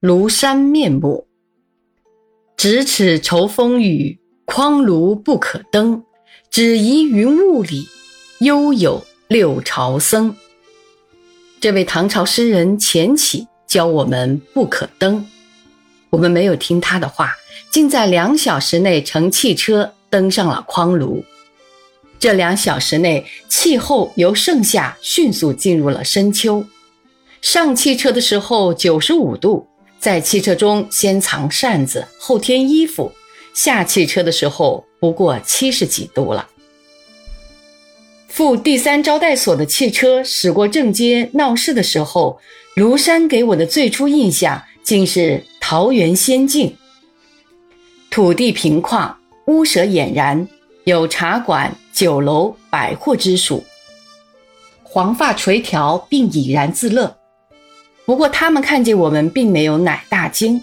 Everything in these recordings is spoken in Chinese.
庐山面目。咫尺愁风雨，匡庐不可登。只疑云雾里，悠有六朝僧。这位唐朝诗人钱起教我们不可登，我们没有听他的话，竟在两小时内乘汽车登上了匡庐。这两小时内，气候由盛夏迅速进入了深秋。上汽车的时候九十五度，在汽车中先藏扇子，后添衣服；下汽车的时候不过七十几度了。赴第三招待所的汽车驶过正街闹市的时候，庐山给我的最初印象竟是桃源仙境，土地平旷，屋舍俨然。有茶馆、酒楼、百货之属，黄发垂髫，并怡然自乐。不过，他们看见我们，并没有乃大惊，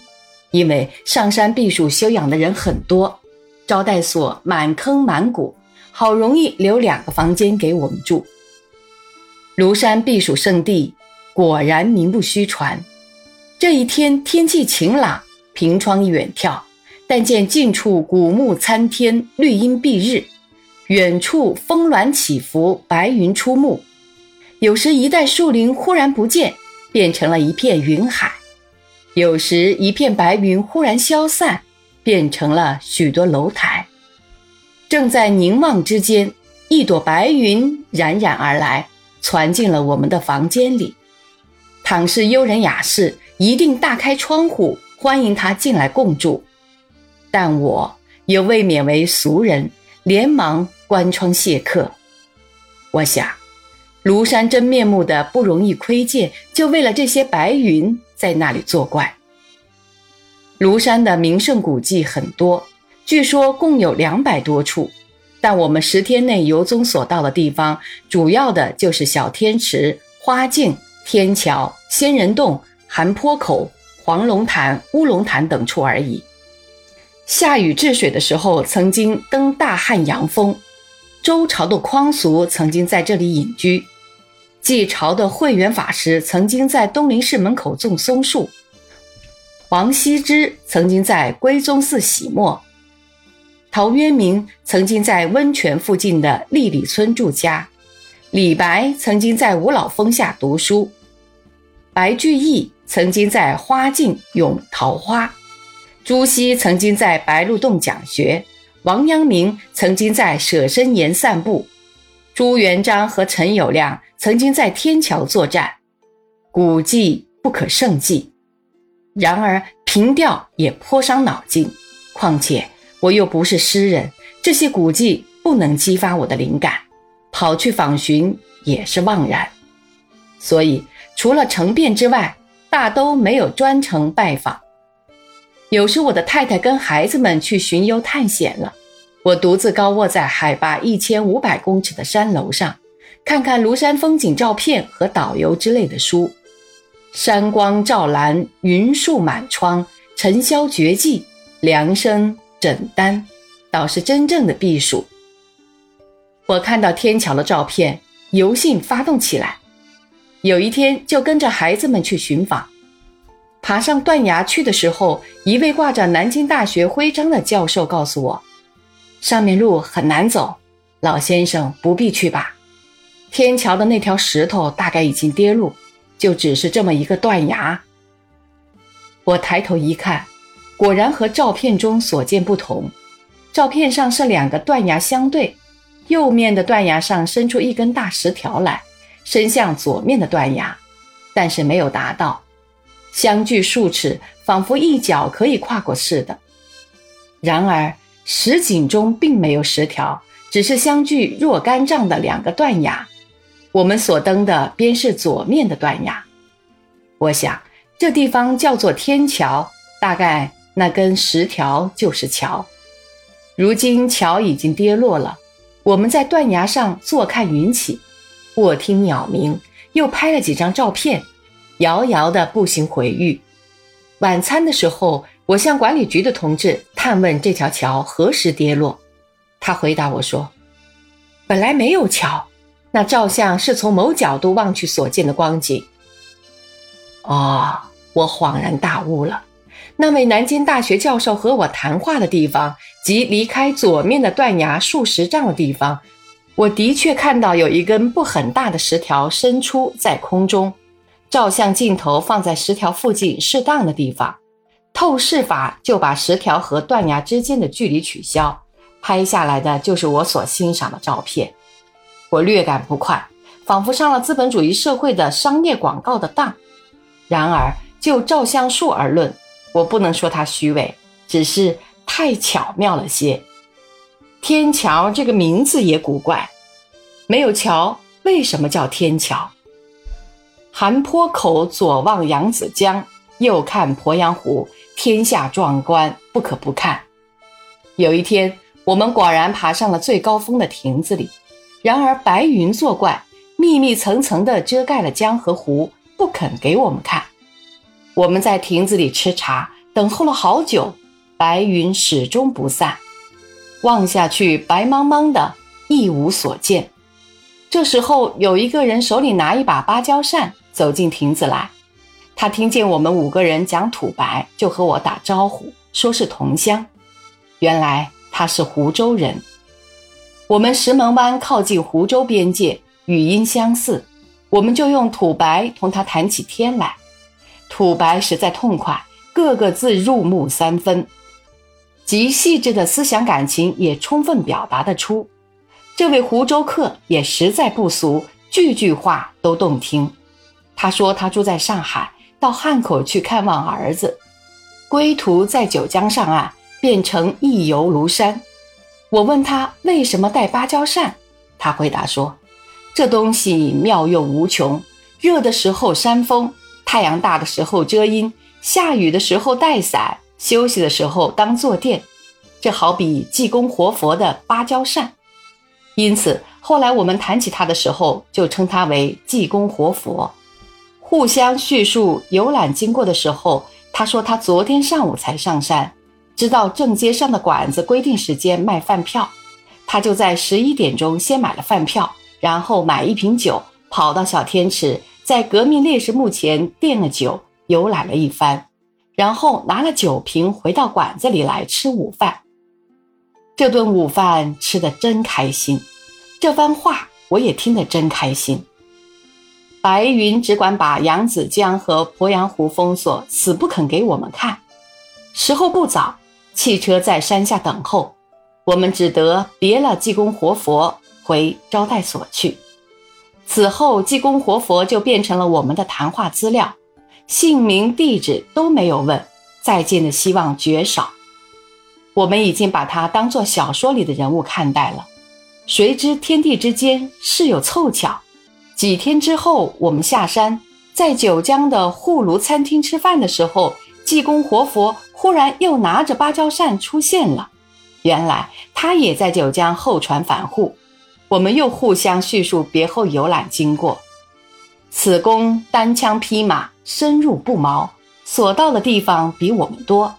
因为上山避暑休养的人很多，招待所满坑满谷，好容易留两个房间给我们住。庐山避暑胜地，果然名不虚传。这一天天气晴朗，凭窗远眺。但见近处古木参天，绿荫蔽日；远处峰峦起伏，白云出没。有时一带树林忽然不见，变成了一片云海；有时一片白云忽然消散，变成了许多楼台。正在凝望之间，一朵白云冉冉而来，窜进了我们的房间里。倘是幽人雅士，一定大开窗户，欢迎他进来共住。但我也未免为俗人，连忙关窗谢客。我想，庐山真面目的不容易窥见，就为了这些白云在那里作怪。庐山的名胜古迹很多，据说共有两百多处，但我们十天内游踪所到的地方，主要的就是小天池、花径、天桥、仙人洞、寒坡口、黄龙潭、乌龙潭等处而已。夏禹治水的时候，曾经登大汉阳峰；周朝的匡俗曾经在这里隐居；晋朝的慧远法师曾经在东林寺门口种松树；王羲之曾经在归宗寺洗墨；陶渊明曾经在温泉附近的历里村住家；李白曾经在五老峰下读书；白居易曾经在花径咏桃花。朱熹曾经在白鹿洞讲学，王阳明曾经在舍身岩散步，朱元璋和陈友谅曾经在天桥作战，古迹不可胜计。然而凭吊也颇伤脑筋，况且我又不是诗人，这些古迹不能激发我的灵感，跑去访寻也是妄然。所以除了成便之外，大都没有专程拜访。有时我的太太跟孩子们去巡游探险了，我独自高卧在海拔一千五百公尺的山楼上，看看庐山风景照片和导游之类的书。山光照蓝，云树满窗，尘嚣绝迹，凉生枕单，倒是真正的避暑。我看到天桥的照片，游兴发动起来。有一天就跟着孩子们去寻访。爬上断崖去的时候，一位挂着南京大学徽章的教授告诉我，上面路很难走，老先生不必去吧。天桥的那条石头大概已经跌落，就只是这么一个断崖。我抬头一看，果然和照片中所见不同。照片上是两个断崖相对，右面的断崖上伸出一根大石条来，伸向左面的断崖，但是没有达到。相距数尺，仿佛一脚可以跨过似的。然而石井中并没有石条，只是相距若干丈的两个断崖。我们所登的便是左面的断崖。我想这地方叫做天桥，大概那根石条就是桥。如今桥已经跌落了，我们在断崖上坐看云起，卧听鸟鸣，又拍了几张照片。遥遥的步行回狱。晚餐的时候，我向管理局的同志探问这条桥何时跌落。他回答我说：“本来没有桥，那照相是从某角度望去所见的光景。”哦，我恍然大悟了。那位南京大学教授和我谈话的地方，即离开左面的断崖数十丈的地方，我的确看到有一根不很大的石条伸出在空中。照相镜头放在石条附近适当的地方，透视法就把石条和断崖之间的距离取消，拍下来的就是我所欣赏的照片。我略感不快，仿佛上了资本主义社会的商业广告的当。然而就照相术而论，我不能说它虚伪，只是太巧妙了些。天桥这个名字也古怪，没有桥，为什么叫天桥？寒坡口左望扬子江，右看鄱阳湖，天下壮观，不可不看。有一天，我们果然爬上了最高峰的亭子里，然而白云作怪，密密层层地遮盖了江和湖，不肯给我们看。我们在亭子里吃茶，等候了好久，白云始终不散，望下去白茫茫的，一无所见。这时候，有一个人手里拿一把芭蕉扇。走进亭子来，他听见我们五个人讲土白，就和我打招呼，说是同乡。原来他是湖州人。我们石门湾靠近湖州边界，语音相似，我们就用土白同他谈起天来。土白实在痛快，个个字入木三分，极细致的思想感情也充分表达得出。这位湖州客也实在不俗，句句话都动听。他说他住在上海，到汉口去看望儿子，归途在九江上岸，变成一游庐山。我问他为什么带芭蕉扇，他回答说：“这东西妙用无穷，热的时候扇风，太阳大的时候遮阴，下雨的时候带伞，休息的时候当坐垫。这好比济公活佛的芭蕉扇。因此后来我们谈起他的时候，就称他为济公活佛。”互相叙述游览经过的时候，他说他昨天上午才上山，知道正街上的馆子规定时间卖饭票，他就在十一点钟先买了饭票，然后买一瓶酒，跑到小天池，在革命烈士墓前垫了酒，游览了一番，然后拿了酒瓶回到馆子里来吃午饭。这顿午饭吃得真开心，这番话我也听得真开心。白云只管把扬子江和鄱阳湖封锁，死不肯给我们看。时候不早，汽车在山下等候，我们只得别了济公活佛，回招待所去。此后，济公活佛就变成了我们的谈话资料，姓名、地址都没有问，再见的希望绝少。我们已经把他当作小说里的人物看待了。谁知天地之间事有凑巧。几天之后，我们下山，在九江的护炉餐厅吃饭的时候，济公活佛忽然又拿着芭蕉扇出现了。原来他也在九江候船返沪。我们又互相叙述别后游览经过。此公单枪匹马深入不毛，所到的地方比我们多。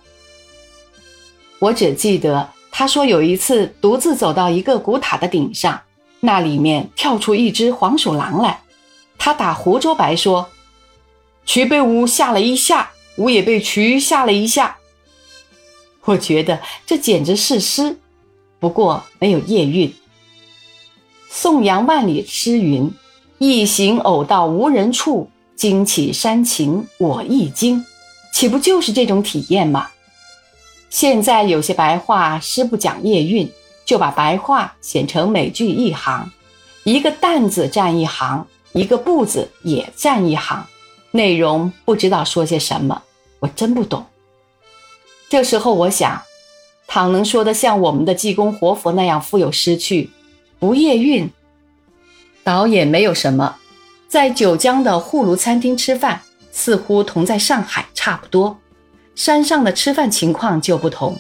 我只记得他说有一次独自走到一个古塔的顶上。那里面跳出一只黄鼠狼来，他打胡诌白说：“渠被吾吓了一下，我也被渠吓了一下。”我觉得这简直是诗，不过没有押韵。宋杨万里诗云：“一行偶到无人处，惊起山情我亦惊。”岂不就是这种体验吗？现在有些白话诗不讲押韵。就把白话写成每句一行，一个“担”字占一行，一个“不”字也占一行，内容不知道说些什么，我真不懂。这时候我想，倘能说得像我们的济公活佛那样富有诗趣，不夜韵，倒也没有什么。在九江的护庐餐厅吃饭，似乎同在上海差不多，山上的吃饭情况就不同。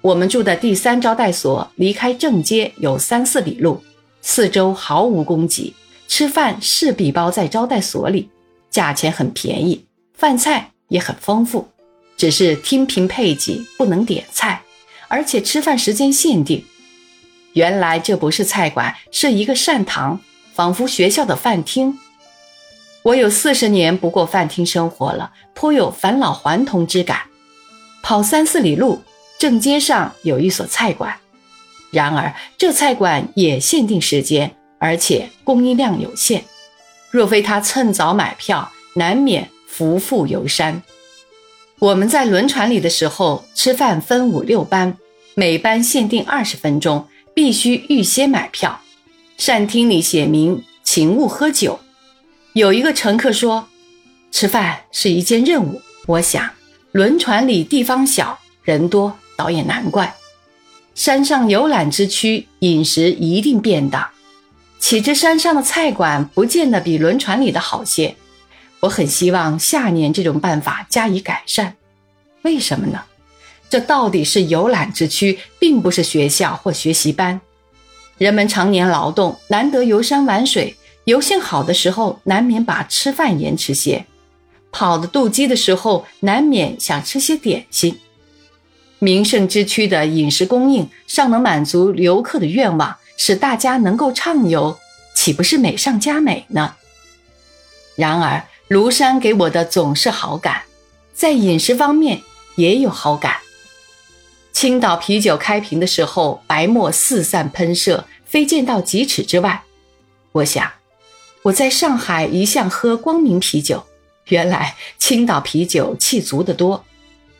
我们住的第三招待所离开正街有三四里路，四周毫无供给，吃饭势必包在招待所里，价钱很便宜，饭菜也很丰富，只是听凭配给不能点菜，而且吃饭时间限定。原来这不是菜馆，是一个膳堂，仿佛学校的饭厅。我有四十年不过饭厅生活了，颇有返老还童之感。跑三四里路，正街上有一所菜馆，然而这菜馆也限定时间，而且供应量有限。若非他趁早买票，难免浮富游山。我们在轮船里的时候，吃饭分五六班，每班限定二十分钟，必须预先买票。膳厅里写明，请勿喝酒。有一个乘客说：“吃饭是一件任务。”我想，轮船里地方小，人多，倒也难怪。山上游览之区，饮食一定便当。岂知山上的菜馆不见得比轮船里的好些。我很希望下年这种办法加以改善。为什么呢？这到底是游览之区，并不是学校或学习班。人们常年劳动，难得游山玩水。游性好的时候，难免把吃饭延迟些；跑的肚饥的时候，难免想吃些点心。名胜之区的饮食供应尚能满足游客的愿望，使大家能够畅游，岂不是美上加美呢？然而，庐山给我的总是好感，在饮食方面也有好感。青岛啤酒开瓶的时候，白沫四散喷射，飞溅到几尺之外。我想。我在上海一向喝光明啤酒，原来青岛啤酒气足得多。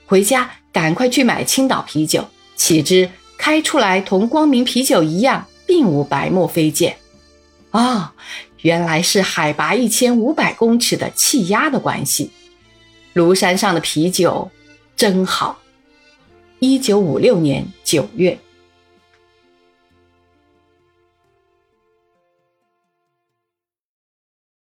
回家赶快去买青岛啤酒，岂知开出来同光明啤酒一样，并无白沫飞溅。哦，原来是海拔一千五百公尺的气压的关系。庐山上的啤酒真好。一九五六年九月。